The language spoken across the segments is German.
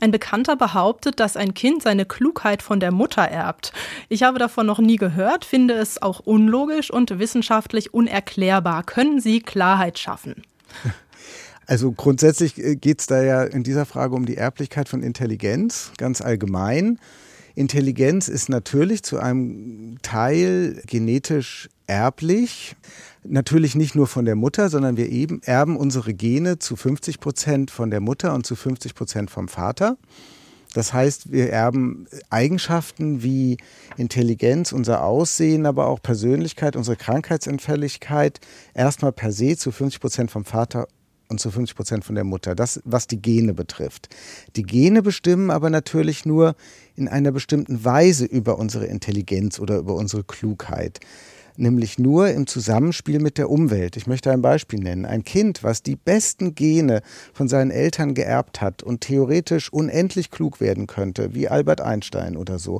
Ein Bekannter behauptet, dass ein Kind seine Klugheit von der Mutter erbt. Ich habe davon noch nie gehört, finde es auch unlogisch und wissenschaftlich unerklärbar. Können Sie Klarheit schaffen? Also grundsätzlich äh, geht es da ja in dieser Frage um die Erblichkeit von Intelligenz, ganz allgemein. Intelligenz ist natürlich zu einem Teil genetisch erblich. Natürlich nicht nur von der Mutter, sondern wir eben erben unsere Gene zu 50 Prozent von der Mutter und zu 50 Prozent vom Vater. Das heißt, wir erben Eigenschaften wie Intelligenz, unser Aussehen, aber auch Persönlichkeit, unsere Krankheitsanfälligkeit erstmal per se zu 50 Prozent vom Vater und zu 50 Prozent von der Mutter. Das, was die Gene betrifft. Die Gene bestimmen aber natürlich nur in einer bestimmten Weise über unsere Intelligenz oder über unsere Klugheit nämlich nur im Zusammenspiel mit der Umwelt. Ich möchte ein Beispiel nennen. Ein Kind, was die besten Gene von seinen Eltern geerbt hat und theoretisch unendlich klug werden könnte, wie Albert Einstein oder so,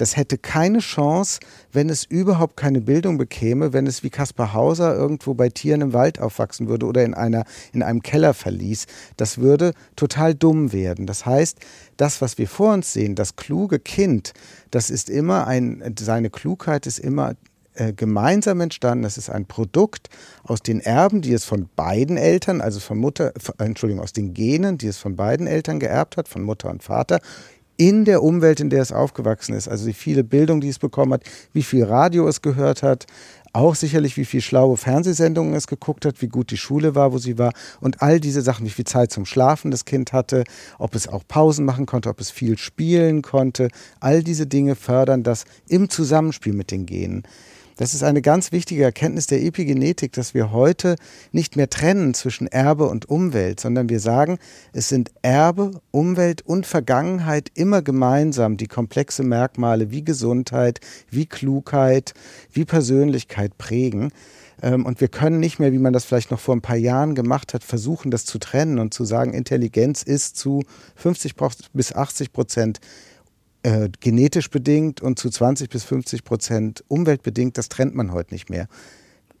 das hätte keine Chance, wenn es überhaupt keine Bildung bekäme, wenn es wie Kaspar Hauser irgendwo bei Tieren im Wald aufwachsen würde oder in, einer, in einem Keller verließ. Das würde total dumm werden. Das heißt, das, was wir vor uns sehen, das kluge Kind, das ist immer ein, seine Klugheit ist immer äh, gemeinsam entstanden. Das ist ein Produkt aus den Erben, die es von beiden Eltern, also von Mutter, Entschuldigung, aus den Genen, die es von beiden Eltern geerbt hat, von Mutter und Vater, in der Umwelt, in der es aufgewachsen ist. Also die viele Bildung, die es bekommen hat, wie viel Radio es gehört hat, auch sicherlich, wie viel schlaue Fernsehsendungen es geguckt hat, wie gut die Schule war, wo sie war und all diese Sachen, wie viel Zeit zum Schlafen das Kind hatte, ob es auch Pausen machen konnte, ob es viel spielen konnte. All diese Dinge fördern das im Zusammenspiel mit den Genen. Das ist eine ganz wichtige Erkenntnis der Epigenetik, dass wir heute nicht mehr trennen zwischen Erbe und Umwelt, sondern wir sagen, es sind Erbe, Umwelt und Vergangenheit immer gemeinsam die komplexe Merkmale wie Gesundheit, wie Klugheit, wie Persönlichkeit prägen. Ähm, und wir können nicht mehr, wie man das vielleicht noch vor ein paar Jahren gemacht hat, versuchen, das zu trennen und zu sagen, Intelligenz ist zu 50 bis 80 Prozent äh, genetisch bedingt und zu 20 bis 50 Prozent umweltbedingt, das trennt man heute nicht mehr.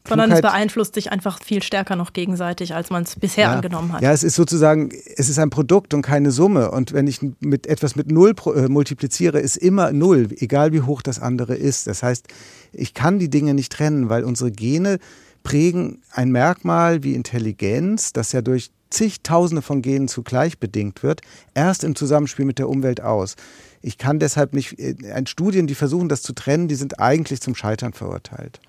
Sondern Klugheit, es beeinflusst sich einfach viel stärker noch gegenseitig, als man es bisher ja, angenommen hat. Ja, es ist sozusagen, es ist ein Produkt und keine Summe. Und wenn ich mit etwas mit Null äh, multipliziere, ist immer Null, egal wie hoch das andere ist. Das heißt, ich kann die Dinge nicht trennen, weil unsere Gene prägen ein Merkmal wie Intelligenz, das ja durch zigtausende von Genen zugleich bedingt wird, erst im Zusammenspiel mit der Umwelt aus. Ich kann deshalb nicht, äh, Studien, die versuchen, das zu trennen, die sind eigentlich zum Scheitern verurteilt.